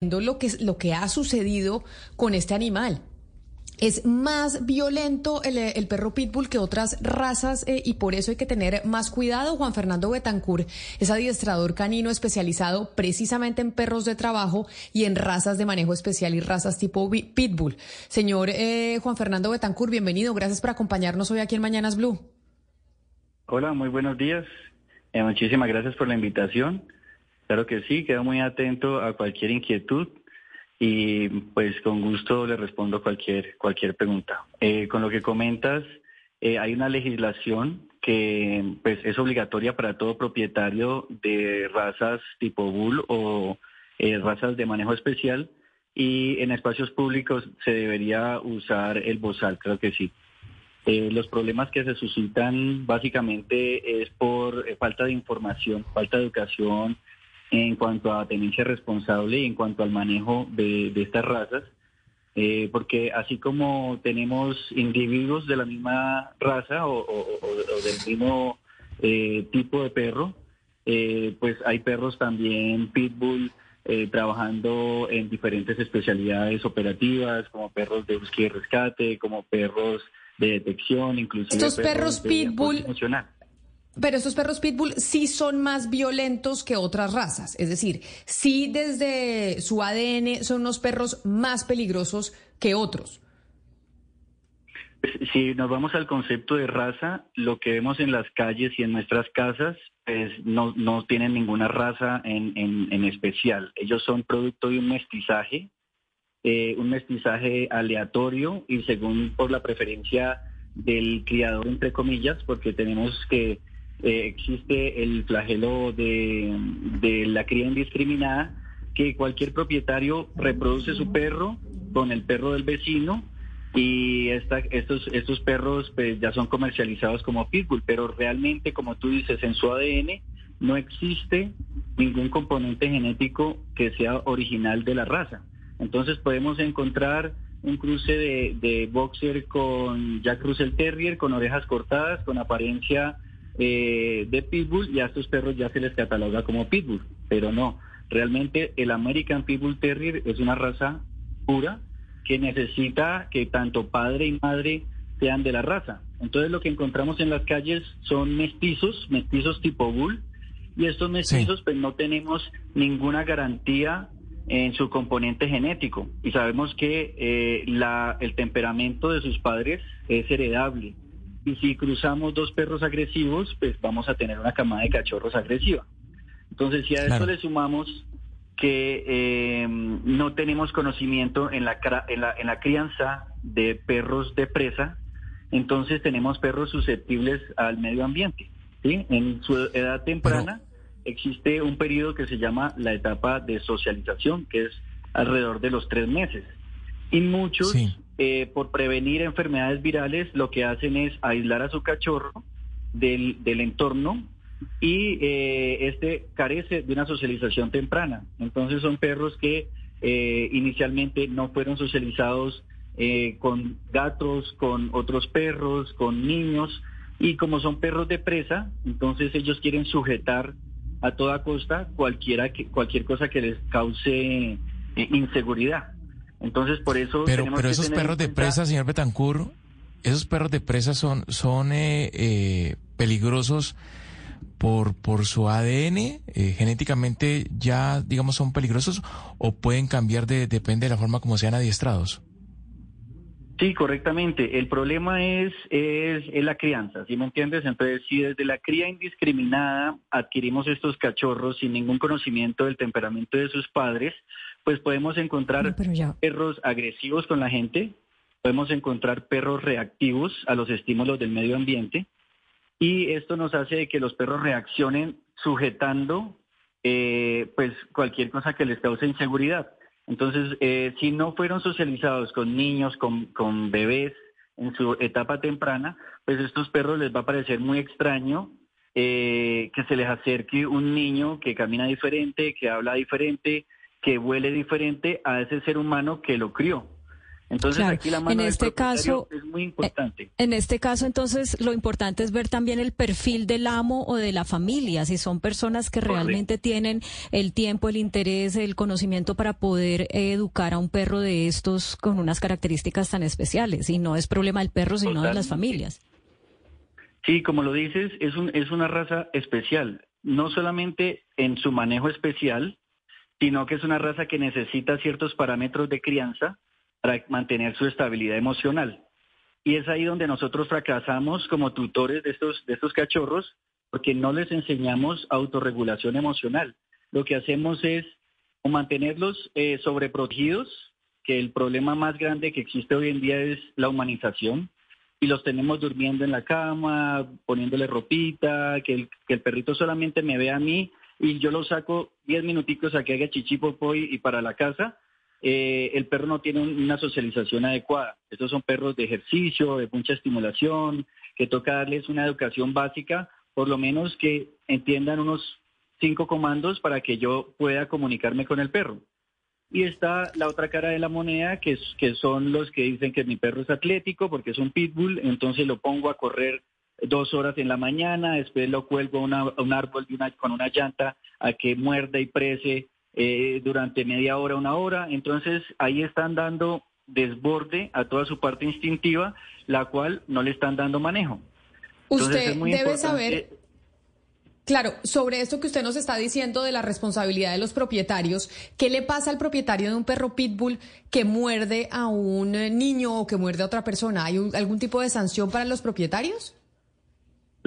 lo que, lo que ha sucedido con este animal. Es más violento el, perro pitbull que otras razas eh, y por eso hay que tener más cuidado. Juan Fernando Betancur es adiestrador canino especializado precisamente en perros de trabajo y en razas de manejo especial y razas tipo pitbull. Señor eh, Juan Fernando Betancur, bienvenido. Gracias por acompañarnos hoy aquí en Mañanas Blue. Hola, muy buenos días. Eh, muchísimas gracias por la invitación. Claro que sí, quedo muy atento a cualquier inquietud y pues con gusto le respondo cualquier, cualquier pregunta. Eh, con lo que comentas, eh, hay una legislación que pues es obligatoria para todo propietario de razas tipo bull o eh, razas de manejo especial y en espacios públicos se debería usar el bozal, creo que sí. los problemas que se suscitan básicamente es por falta de información, falta de educación, en cuanto a tenencia responsable y en cuanto al manejo de, estas razas, eh, porque así como tenemos individuos de la misma raza o, del mismo eh, tipo de perro, eh, pues hay perros también pitbull trabajando en diferentes especialidades operativas, como perros de búsqueda y rescate, como perros de detección, inclusive estos perros, pitbull. Pero estos perros pitbull sí son más violentos que otras razas. Es decir, sí desde su ADN son unos perros más peligrosos que otros. Si nos vamos al concepto de raza, lo que vemos en las calles y en nuestras casas pues no, no tienen ninguna raza en, en, especial. Ellos son producto de un mestizaje, eh, un mestizaje aleatorio y según por la preferencia del criador, entre comillas, porque tenemos que eh, existe el flagelo de, la cría indiscriminada, que cualquier propietario reproduce su perro con el perro del vecino y estos, estos perros pues, ya son comercializados como pitbull, pero realmente, como tú dices, en su ADN no existe ningún componente genético que sea original de la raza. Entonces podemos encontrar un cruce de, de boxer con Jack Russell Terrier, con orejas cortadas, con apariencia eh, de Pitbull y a estos perros ya se les cataloga como Pitbull, pero no, realmente el American Pitbull Terrier es una raza pura que necesita que tanto padre y madre sean de la raza. Entonces lo que encontramos en las calles son mestizos, mestizos tipo bull, y estos mestizos pues no tenemos ninguna garantía en su componente genético. Y sabemos que eh, la, el temperamento de sus padres es heredable y si cruzamos dos perros agresivos, pues vamos a tener una camada de cachorros agresiva. Entonces, si a eso le sumamos que eh, no tenemos conocimiento en la, en, la, en la crianza de perros de presa, entonces tenemos perros susceptibles al medio ambiente. ¿sí? En su edad temprana existe un periodo que se llama la etapa de socialización, que es alrededor de los tres meses. Y muchos eh, por prevenir enfermedades virales, lo que hacen es aislar a su cachorro del, entorno y eh, este carece de una socialización temprana. Entonces son perros que eh, inicialmente no fueron socializados con gatos, con otros perros, con niños y como son perros de presa, entonces ellos quieren sujetar a toda costa cualquiera que, cualquier cosa que les cause inseguridad. Entonces, por eso... Pero, pero esos perros de presa, señor Betancur, esos perros de presa son, son eh, eh, peligrosos por, por su ADN, eh, genéticamente ya, digamos, son peligrosos o pueden cambiar de, depende de la forma como sean adiestrados. Sí, correctamente. El problema es, es, es, la crianza, ¿sí me entiendes? Entonces, si desde la cría indiscriminada adquirimos estos cachorros sin ningún conocimiento del temperamento de sus padres, pues podemos encontrar perros agresivos con la gente, podemos encontrar perros reactivos a los estímulos del medio ambiente y esto nos hace que los perros reaccionen sujetando eh, pues cualquier cosa que les cause inseguridad. Entonces, eh, si no fueron socializados con niños, con, con bebés en su etapa temprana, pues estos perros les va a parecer muy extraño eh, que se les acerque un niño que camina diferente, que habla diferente, que huele diferente a ese ser humano que lo crió. Entonces aquí la mano en este caso es muy importante. Eh, en este caso entonces lo importante es ver también el perfil del amo o de la familia, si son personas que realmente tienen el tiempo, el interés, el conocimiento para poder educar a un perro de estos con unas características tan especiales y no es problema del perro sino de las familias. Sí, como lo dices, es, un, es una raza especial, no solamente en su manejo especial, sino que es una raza que necesita ciertos parámetros de crianza para mantener su estabilidad emocional. Y es ahí donde nosotros fracasamos como tutores de estos, de estos cachorros, porque no les enseñamos autorregulación emocional. Lo que hacemos es mantenerlos eh, sobreprotegidos, que el problema más grande que existe hoy en día es la humanización, y los tenemos durmiendo en la cama, poniéndole ropita, que el, que el perrito solamente me vea a mí y yo lo saco 10 minuticos a que haga chichi y para la casa, eh, el perro no tiene una socialización adecuada. Estos son perros de ejercicio, de mucha estimulación, que toca darles una educación básica, por lo menos que entiendan unos cinco comandos para que yo pueda comunicarme con el perro. Y está la otra cara de la moneda, que, que son los que dicen que mi perro es atlético porque es un pitbull, entonces lo pongo a correr dos horas en la mañana, después lo cuelgo a, un árbol con una llanta a que muerda y prese eh, durante media hora, una hora. Entonces ahí están dando desborde a toda su parte instintiva, la cual no le están dando manejo. usted debe saber, claro, sobre esto que usted nos está diciendo de la responsabilidad de los propietarios, ¿qué le pasa al propietario de un perro pitbull que muerde a un niño o que muerde a otra persona? ¿Hay algún tipo de sanción para los propietarios?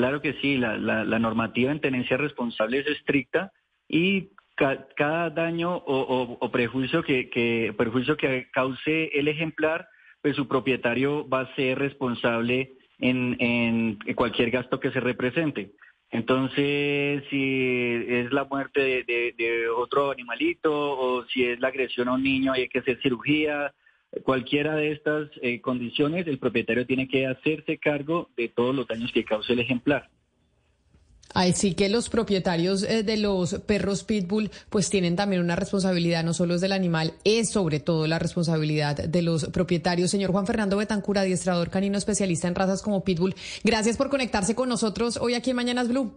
Claro que sí, la, la normativa en tenencia responsable es estricta y cada daño o, prejuicio que, perjuicio que cause el ejemplar, pues su propietario va a ser responsable en, cualquier gasto que se represente. Entonces, si es la muerte de, otro animalito o si es la agresión a un niño, hay que hacer cirugía. Cualquiera de estas eh, condiciones, el propietario tiene que hacerse cargo de todos los daños que cause el ejemplar. Así que los propietarios eh, de los perros pitbull pues tienen también una responsabilidad, no solo es del animal, es sobre todo la responsabilidad de los propietarios. Señor Juan Fernando Betancura, adiestrador canino especialista en razas como pitbull, gracias por conectarse con nosotros hoy aquí en Mañanas Blue.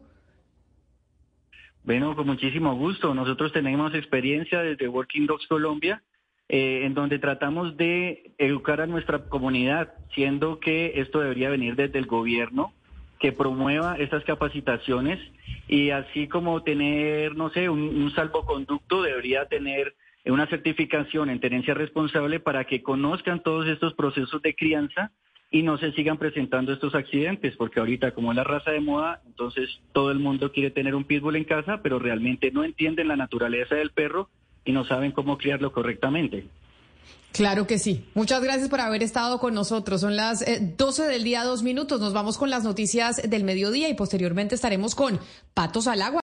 Bueno, con muchísimo gusto. Nosotros tenemos experiencia desde Working Dogs Colombia, eh, en donde tratamos de educar a nuestra comunidad, siendo que esto debería venir desde el gobierno que promueva estas capacitaciones y así como tener, no sé, un, salvoconducto, debería tener una certificación en tenencia responsable para que conozcan todos estos procesos de crianza y no se sigan presentando estos accidentes, porque ahorita como es la raza de moda, entonces todo el mundo quiere tener un pitbull en casa, pero realmente no entienden la naturaleza del perro y no saben cómo criarlo correctamente. Claro que sí. Muchas gracias por haber estado con nosotros. Son las 12 eh, del día, dos minutos. Nos vamos con las noticias del mediodía y posteriormente estaremos con Patos al Agua.